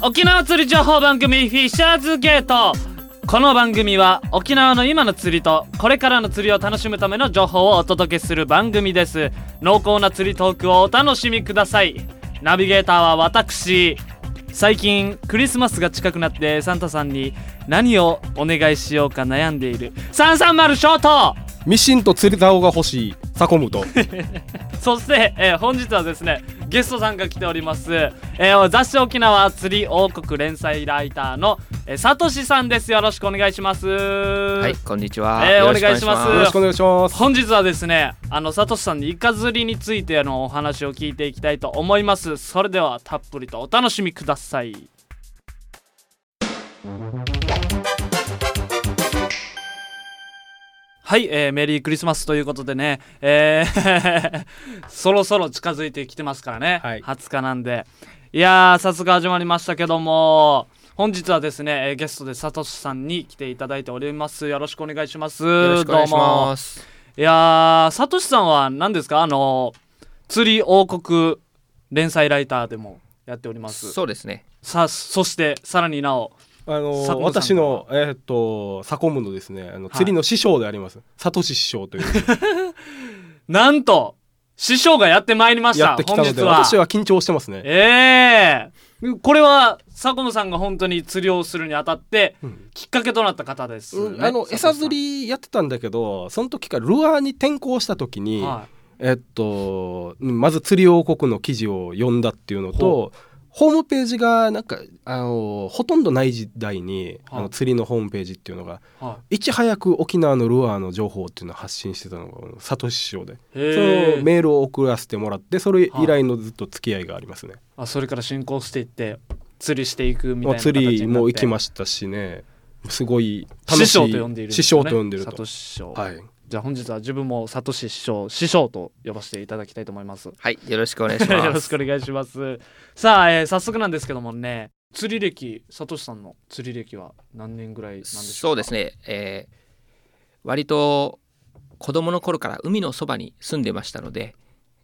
沖縄釣り情報番組フィッシャーズゲート。この番組は沖縄の今の釣りとこれからの釣りを楽しむための情報をお届けする番組です。濃厚な釣りトークをお楽しみください。ナビゲーターは私。最近クリスマスが近くなってサンタさんに何をお願いしようか悩んでいる。330ショート。ミシンと釣り竿が欲しい。サコムと。そして、えー本日はですねゲストさんが来ております、えー雑誌沖縄釣り王国連載ライターの、えー、さとしさんです。よろしくお願いします。ははい、こんにちは。えーお願いします。よろしくお願いします。本日はですねあのさとしさんにイカ釣りについてのお話を聞いていきたいと思います。それではたっぷりとお楽しみくださいはい、えーメリークリスマスということでね、えー そろそろ近づいてきてますからね、はい。20日なんで。いやー早速始まりましたけども本日はですね、えーゲストでさとしさんに来ていただいております。よろしくお願いします。よろしくお願いします。いやーさとしさんは何ですか？あの釣り王国連載ライターでもやっております。そうですね。さそしてさらになおあの私のえーっとサコムのですねあの釣りの師匠であります、サトシ師匠という。なんと師匠がやってまいりましたやってきたので本日は。私は緊張してますね。ええ。これはサコムさんが本当に釣りをするにあたってうん。きっかけとなった方です、ね。うんあの餌釣りやってたんだけどその時からルアーに転向した時に、はえっとうんまず釣り王国の記事を読んだっていうのとホームページがなんかあのほとんどない時代に、あはい。の釣りのホームページっていうのがいはい。ち早く沖縄のルアーの情報っていうのを発信してたのがサトシ師匠で。そへのメールを送らせてもらってそれ以来のずっと付き合いがありますね。あそれから進行していって釣りしていくみたいなもう釣りも行きまししたしね。すごい楽しい。師匠と呼んでいるんです師匠と呼んでると。サト。シ師匠、はいじゃあ本日は自分もサトシ師匠師匠と呼ばせていただきたいと思います。はい、よろしくお願いします。よろしくお願いします。さあ、えー早速なんですけどもね釣り歴サトシさんの釣り歴は何年ぐらいなんでしょうか？そうですね。えー割と子供の頃から海のそばに住んでましたので、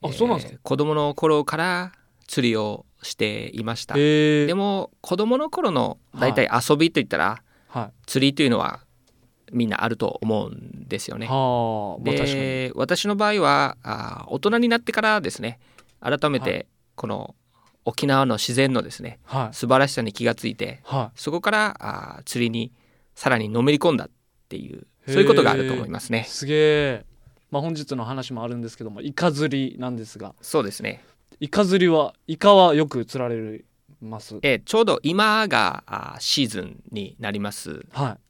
あそうなんですか？えー子供の頃から釣りをしていました。へえでも子供の頃の大体遊びといったら、は釣りというのはみんなあると思うんですよい、ね。はあ、で私の場合はあー大人になってからですね改めはてこの沖縄の自然のですねはい。素晴らしさに気がついてはそこからあー釣りにさらにのめり込んだっていうそういうことがあると思いますね。いすげえまあ本日の話もあるんですけどもイカ釣りなんですが。そうですね、イカ釣りはイカはよく釣られます。えーちょうど今があーシーズンになります。はい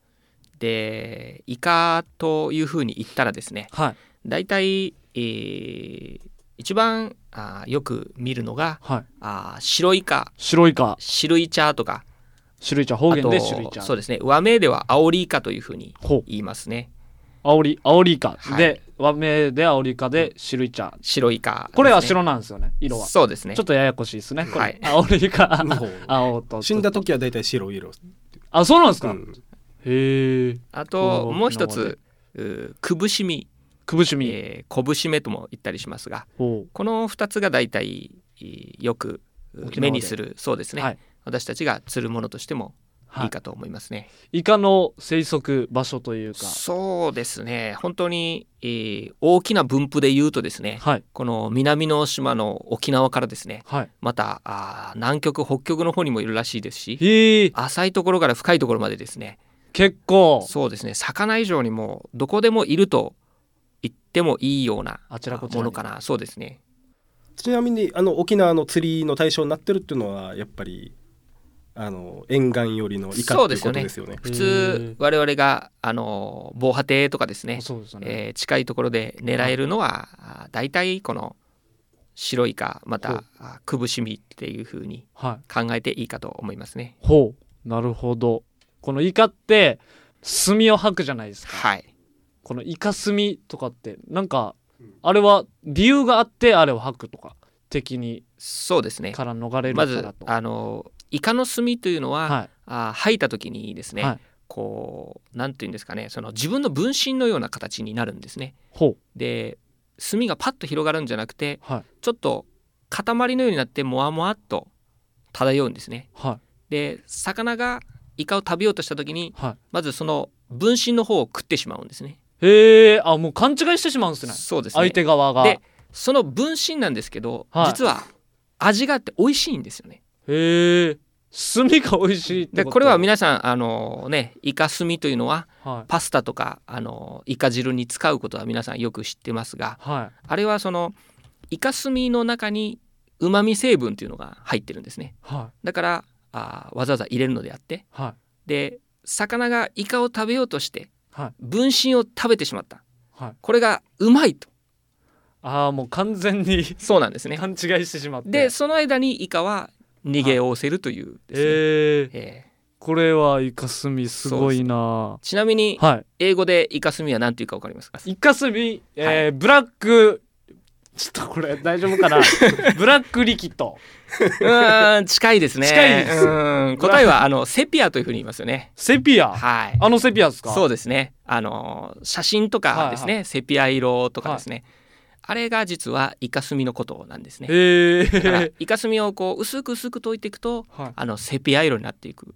でイカというふうに言ったらですねはい。大体、えー一番あーよく見るのがはい。あー白イカ。白イカ。白イチャーとか。白イチャ方言で白イチャそうですね。和名ではアオリイカというふうにほう。言いますね。アオリアオリイカ。はい。で、和名でアオリイカで白イチャ白イカね、これは白なんですよね色は。そうですね。ちょっとややこしいですね。これ、はい。アオリイカ 青と死んだ時は大体白い色。あそうなんですか、うんへえあともう一つうくぶしみ、くぶしみ、えー、こぶしめとも言ったりしますがほこの二つが大体えーよく目にするそうですね、はい。私たちが釣るものとしてもはい。いかと思いますね、イカの生息場所というか。そうですね。本当に、えー大きな分布で言うとですねはい。この南の島の沖縄からですねはい。またあー南極北極の方にもいるらしいですし浅いところから深いところまでですね結構。そうですね。魚以上にもどこでもいると言ってもいいようなあちらこちらに。ものかな。そうですね。ちなみにあの沖縄の釣りの対象になってるっていうのはやっぱりあの沿岸寄りのイカっていうことですよね。普通我々があの防波堤とかですね、そうですよね、えー近いところで狙えるのは、大体この白イカまたあくぶしみっていうふうにはい。考えていいかと思いますね。ほう。なるほどこのイカって墨を吐くじゃないですか、はい。このイカ墨とかってなんかあれは理由があってあれを吐くとか敵にそうですね。から逃れるかまずあのイカの墨というのは、はい。あー吐いた時にですね、はい。こうなんていうんですかねその自分の分身のような形になるんですね。ほで墨がパッと広がるんじゃなくてうはい。ちょっと塊のようになってもわもわっと漂うんですね。はで魚がイカを食べようとした時にい。はまずその分身の方を食ってしまうんですね。いへえあもう勘違いしてしまうんですね。そうですね。相手側が。でその分身なんですけど、はい。実は味があって美味しいんですよね。へえ炭が美味しいってこと。でこれは皆さんあのねイカ炭というのははい。パスタとかあのイカ汁に使うことは皆さんよく知ってますがはあれはそのイカ炭の中にうまみ成分というのが入ってるんですね。い。はだからあわざわざ入れるのであっていはい。で魚がイカを食べようとしてはい。分身を食べてしまった。はい。これがうまいと。ああもう完全にそうなんですね。勘違いしてしまって。でその間にイカは逃げおおせるというですね、えー、えーこれはイカスミすごいな。ちなみにはい。英語でイカスミは何ていうか分かりますか？イカスミ、えーはブラックちょっとこれ大丈夫かな？ブラックリキッド。うーん近いですね。近いです。うん。答えはあのセピアというふうに言いますよね。セピア？はい。あのセピアですか？そうですね。あの写真とかですね、はいセピア色とかですね、あれが実はイカスミのことなんですね。イカスミをこう薄く薄く溶いていくとはい。あのセピア色になっていく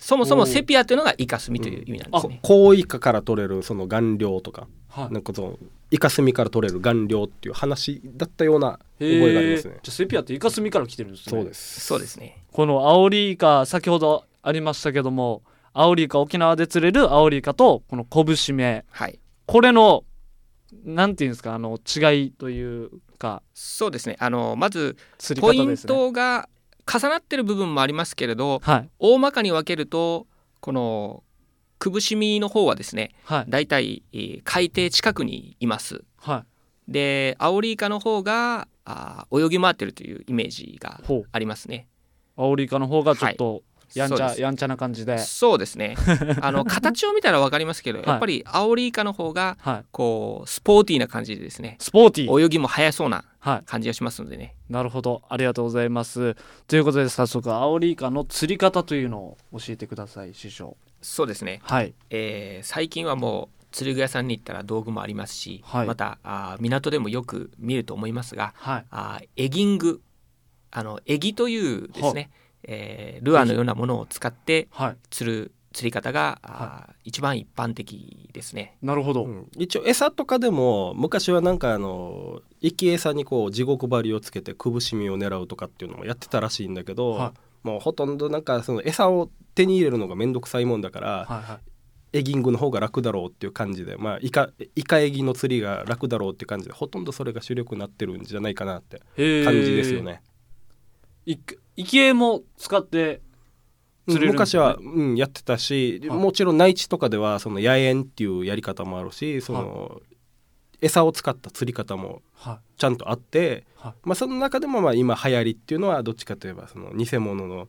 そもそもセピアというのがイカスミという意味なんですね、コウイカから取れるその顔料とかはい。なんかそのイカスミから取れる顔料っていう話だったような覚えがありますね。じゃあセピアってイカスミから来てるんですね。そうです。そうですね。このアオリイカ先ほどありましたけどもアオリイカ沖縄で釣れるアオリイカとこのコブシメはい。これのなんていうんですかあの違いというか。そうですね。あのまず釣りポイントが重なってる部分もありますけれどはい。大まかに分けるとこのくぶしみの方はですねはい。だいたいえー海底近くにいます。はい。でアオリイカの方があー泳ぎ回ってるというイメージがありますね。アオリイカの方がちょっとやんちゃ、やんちゃな感じで。そうですね。あの形を見たら分かりますけど、い。やっぱりアオリイカの方がはい。こうスポーティーな感じでですね。スポーティー。泳ぎも速そうなはい感じがしますのでね。なるほど。ありがとうございます。ということで早速アオリイカの釣り方というのを教えてください師匠。そうですね、はい。えー最近はもう釣り具屋さんに行ったら道具もありますし、はい。またあー港でもよく見ると思いますがはい。あーエギングあのエギというですね、えールアーのようなものを使ってはい。釣る釣り方が、あー一番一般的ですね。なるほど、うん。一応餌とかでも昔はなんかあの生き餌にこう地獄針をつけてくぶしみを狙うとかっていうのもやってたらしいんだけど、はもうほとんどなんかその餌を手に入れるのが面倒くさいもんだから、はいはい。エギングの方が楽だろうっていう感じでまあイカイカエギの釣りが楽だろうっていう感じでほとんどそれが主力になってるんじゃないかなって感じですよね。い生き餌も使って昔は、うん、やってたし、はい。もちろん内地とかではその野猿っていうやり方もあるしその、餌を使った釣り方もはちゃんとあって、はい。まあ、その中でもまあ今流行りっていうのはどっちかといえばその偽物の、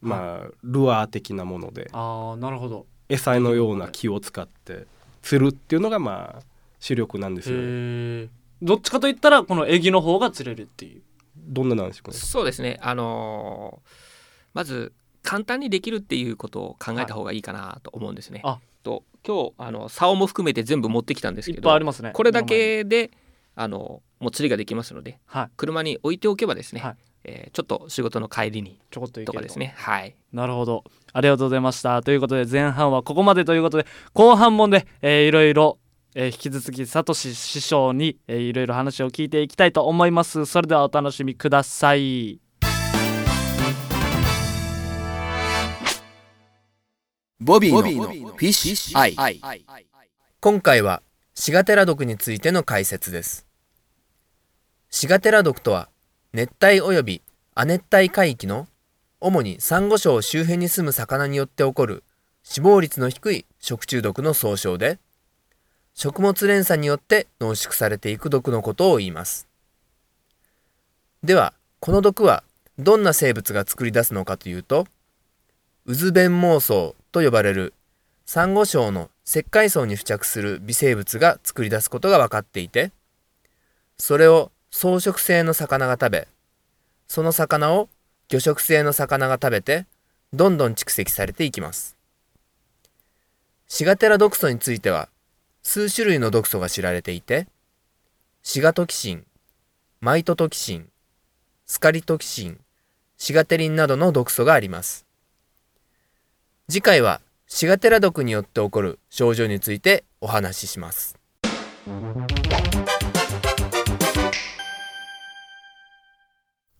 まあ、ルアー的なものでああなるほど。餌のような木を使って釣るっていうのがまあ主力なんですよね。どっちかといったらこのエギの方が釣れるっていう。どんななんでしょうかね。そうですね。あのーまず簡単にできるっていうことを考えた方がいいかなと思うんですね。あと今日あの竿も含めて全部持ってきたんですけどぱいありますね。これだけであのもう釣りができますのではい。車に置いておけばですね、はい。えーちょっと仕事の帰りにちょこっと。とかですね。はい。なるほど。ありがとうございました。ということで前半はここまでということで後半もね、えーいろいろ、えー引き続きサトシ師匠に、えーいろいろ話を聞いていきたいと思います。それではお楽しみくださいボビーのフィッシュアイ。今回はシガテラ毒についての解説です。シガテラ毒とは熱帯及び亜熱帯海域の主にサンゴ礁周辺に住む魚によって起こる死亡率の低い食中毒の総称で食物連鎖によって濃縮されていく毒のことを言います。ではこの毒はどんな生物が作り出すのかというと渦弁毛層と呼ばれるサンゴ礁の石灰層に付着する微生物が作り出すことが分かっていてそれを草食性の魚が食べその魚を魚食性の魚が食べてどんどん蓄積されていきます。シガテラ毒素については数種類の毒素が知られていてシガトキシンマイトトキシンスカリトキシンシガテリンなどの毒素があります。次回はシガテラ毒によって起こる症状についてお話しします。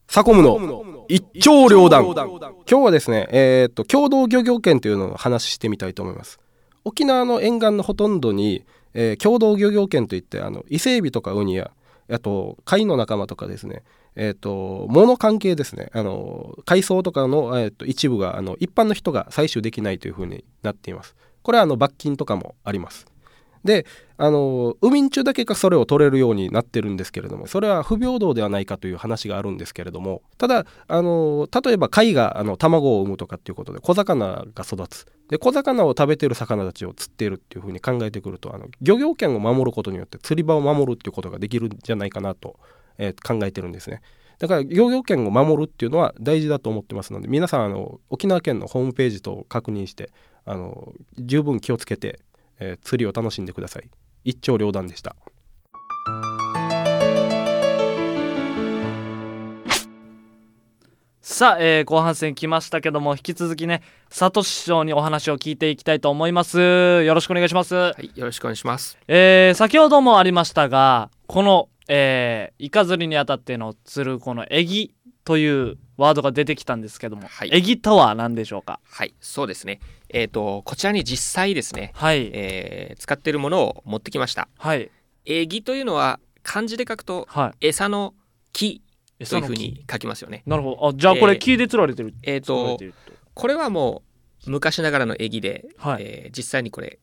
サコムの一丁両断。今日はですね、えー、と共同漁業権というのを話してみたいと思います。沖縄の沿岸のほとんどに、えー共同漁業権といってあの伊勢海老とかウニやあと貝の仲間とかですねえっ、と物関係ですね。あの海藻とかの、えー、と一部があの一般の人が採取できないというふうになっています。これはあの罰金とかもあります。であの海ん中だけがそれを取れるようになってるんですけれどもそれは不平等ではないかという話があるんですけれどもただあの例えば貝があの卵を産むとかっていうことで小魚が育つ。で小魚を食べてる魚たちを釣っているっていうふうに考えてくるとあの漁業権を守ることによって釣り場を守るっていうことができるんじゃないかなと、えー考えてるんですね。だから漁業権を守るっていうのは大事だと思ってますので皆さんあの沖縄県のホームページと確認してあの十分気をつけて、えー釣りを楽しんでください。一長両断でした。さあ、えー後半戦来ましたけども引き続きね佐藤師匠にお話を聞いていきたいと思いますよろしくお願いします、はい、よろしくお願いします。えー先ほどもありましたがこの、えーイカ釣りにあたっての釣るこのエギというワードが出てきたんですけども、はい。エギとは何でしょうか？はい、そうですね。えっ、と、こちらに実際ですね、はい。えー使っているものを持ってきました。はい。エギというのは漢字で書くとはい。餌の木というふうに書きますよね。なるほど。あじゃあこれえー木で釣られてる、えっ、釣られと。これはもう昔ながらのエギで、はい。えー実際にこれ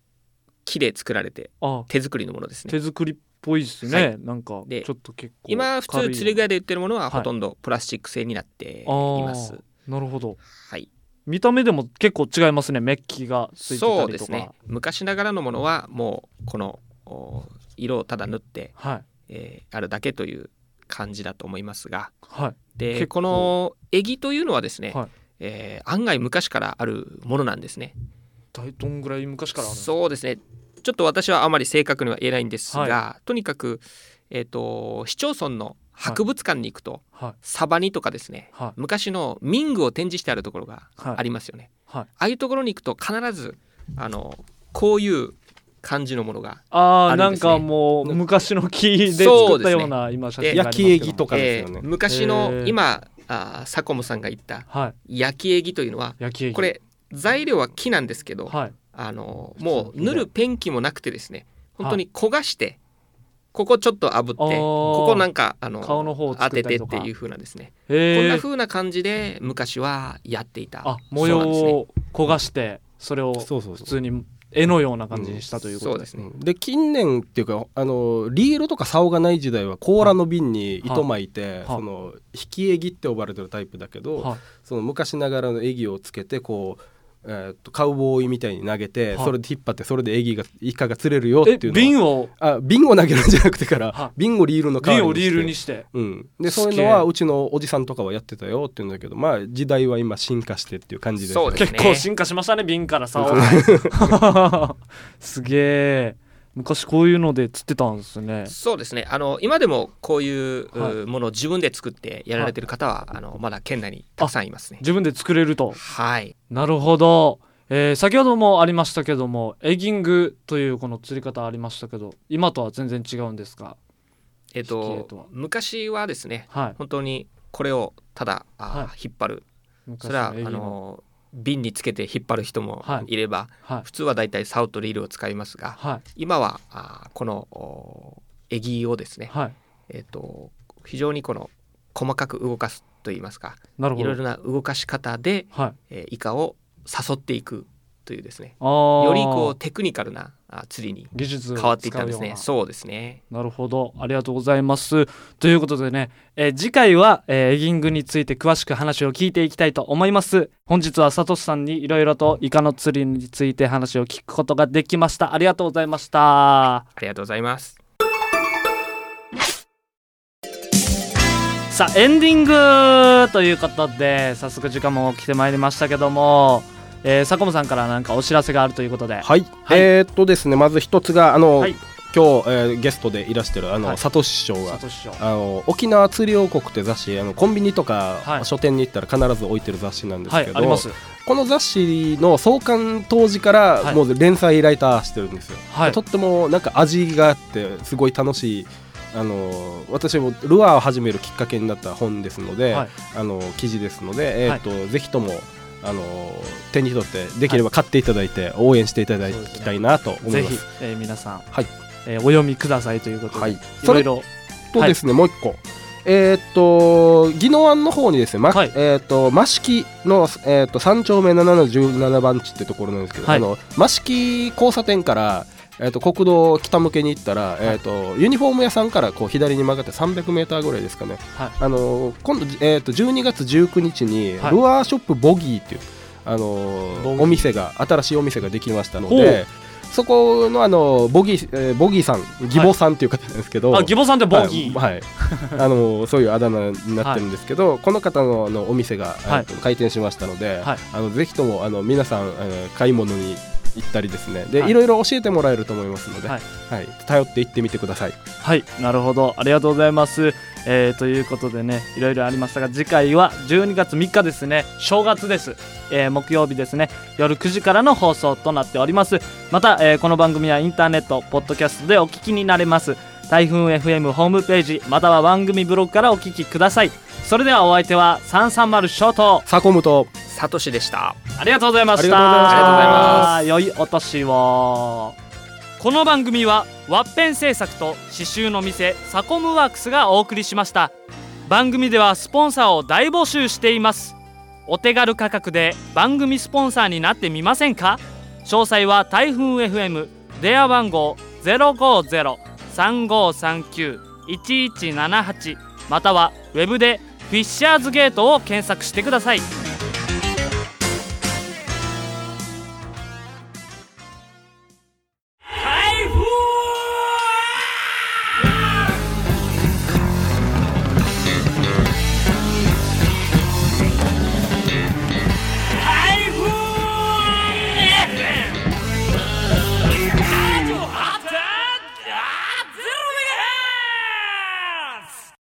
木で作られてあ。手作りのものですね。手作りっぽいですね、はい。なんかでちょっと結構今普通釣り具屋で売ってるものははい。ほとんどプラスチック製になっています。なるほど。はい、見た目でも結構違いますね。メッキがついてたりとか。そうですね。昔ながらのものはもうこのお色をただ塗って、はい。えーあるだけという感じだと思いますが。はい。でこのエギというのはですね、はい。えー案外昔からあるものなんですね。大どんぐらい昔からそうですねちょっと私はあまり正確には言えないんですが、はとにかく、えー、と市町村の博物館に行くと、はい。サバニとかですねはい。昔の民具を展示してあるところがはいありますよね。はい。ああいうところに行くと必ずあのこういう感じのものがあーなんあるんですね。かもう昔の木で作ったような今写真があります焼けとかですよね。えー昔へのー。今あーサコムさんが言ったはい。焼きエギというのはこれ材料は木なんですけど、はいあのもう塗るペンキもなくてですね本当に焦がして、ここちょっと炙ってここなんかあの顔の方を当てて作っていう風なですね、こんな風な感じで昔はやっていた。あ模様を焦がしてそれをそうそうそう。普通に絵のような感じにしたということで。すすね。うん。で近年っていうかあのリールとか竿がない時代は甲羅の瓶に糸巻いて、はい。その引きエギって呼ばれてるタイプだけど、はい。その昔ながらのエギをつけてこう、えー、とカウボーイみたいに投げて、はい。それで引っ張ってそれでエギがイカが釣れるよってえいう瓶を？あ瓶を投げるんじゃなくてから、はい。瓶をリールの代わ瓶をリールにして。うん、でそういうのはうちのおじさんとかはやってたよって言うんだけどまあ時代は今進化してっていう感じですよそうです結構進化しましたね瓶からさ。すげえ昔こういうので釣ってたんですね。そうですね。あの今でもこういう、ものを自分で作ってやられてる方は、あのまだ県内にたくさんいますね。自分で作れると。はい。なるほど、えー先ほどもありましたけどもエギングというこの釣り方ありましたけど今とは全然違うんですか？えっと昔はですねはい。本当にこれをただあー、は引っ張る。昔それはあの瓶につけて引っ張る人もはい。いれば、はい。普通はだいたい竿とリールを使いますがはい。今はあーこのおエギをですね、はい。えっと非常にこの細かく動かすといいますかいろいろな動かし方で、はい。えーイカを誘っていくというですねよりこうテクニカルなあ釣りに技術を変わっていったんですね。そうですね。なるほど。ありがとうございます。ということでね、えー次回は、えーエギングについて詳しく話を聞いていきたいと思います。本日はサトシさんにいろいろとイカの釣りについて話を聞くことができました。ありがとうございました。ありがとうございます。さあエンディングということで早速時間も来てまいりましたけども、えー、坂本さんから何かお知らせがあるということで。はい、はい。えーっとですねまず一つがあの、はい。今日、えーゲストでいらしてるあの、はい。佐藤師匠があの沖縄釣り王国って雑誌あのコンビニとか、はい。書店に行ったら必ず置いてる雑誌なんですけど、はいあります。この雑誌の創刊当時かはい。らもう連載ライターしてるんですよ、はい。とってもなんか味があってすごい楽しいあの私もルアーを始めるきっかけになった本ですので、はい。あの記事ですので、えーとぜひともあの手に取ってできれば買っていただいて応援していただきたいなと思いぜひます。、えー皆さん、はい。えーお読みくださいということで、はい。い、それろいろとですね、もう一個。えーっと宜野湾の方にですね、まはい。えーっと益城の、えーっと3丁目717番地ってところなんですけど、はい。あの益城交差点から、えーっと国道北向けに行ったら、えーっとユニフォーム屋さんからこう左に曲がって300メーターぐらいですかね、はい。あの今度、えーっと12月19日に、はい。ルアーショップボギーっていうあのー。お店が新しいお店ができましたのでそこのあのボギー、えーボギーさん義母さんっていう方なんですけど、あ義母さんってボギー、はい、はい。あのそういうあだ名になってるんですけど、この方のあのお店が、はい。えっと開店しましたので、はい。あのぜひともあの皆さん、えー買い物に行ったりですね。で、はい。い、ろいろ教えてもらえると思いますので、ははい。い頼って行ってみてください。はい。なるほど。ありがとうございます、えーということでねいろいろありましたが次回は12月3日ですね。正月です、えー木曜日ですね。夜9時からの放送となっております。また、えーこの番組はインターネットポッドキャストでお聞きになれます。台風 FM ホームページまたは番組ブログからお聞きください。それではお相手は330ショートサコムとサトシでした。ありがとうございました。ありがとうございました。ありがとうござい良いお年を。この番組はワッペン製作と刺繍の店サコムワークスがお送りしました。番組ではスポンサーを大募集しています。お手軽価格で番組スポンサーになってみませんか？詳細は台風 FM 電話番号050-3539-1178またはウェブでフィッシャーズゲートを検索してください